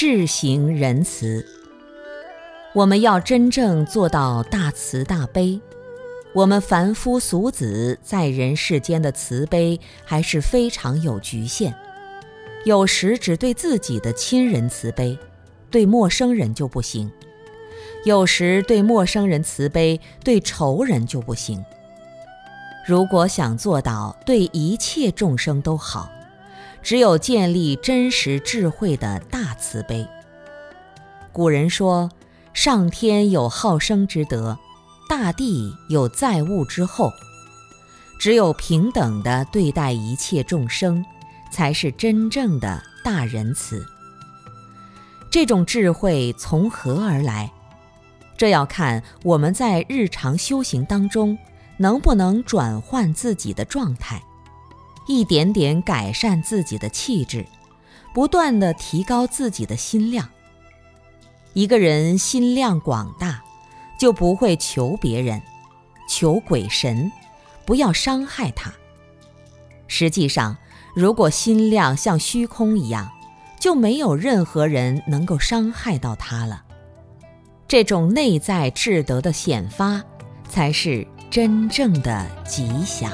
智行仁慈。我们要真正做到大慈大悲，我们凡夫俗子在人世间的慈悲还是非常有局限，有时只对自己的亲人慈悲，对陌生人就不行；有时对陌生人慈悲，对仇人就不行。如果想做到对一切众生都好，只有建立真实智慧的大慈悲。古人说。上天有好生之德，大地有载物之厚。只有平等地对待一切众生，才是真正的大仁慈。这种智慧从何而来？这要看我们在日常修行当中能不能转换自己的状态，一点点改善自己的气质，不断地提高自己的心量。一个人心量广大，就不会求别人，求鬼神，不要伤害他。实际上，如果心量像虚空一样，就没有任何人能够伤害到他了。这种内在智德的显发，才是真正的吉祥。